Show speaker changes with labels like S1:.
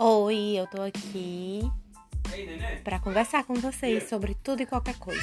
S1: Oi, eu tô aqui para conversar com vocês sobre tudo e qualquer coisa.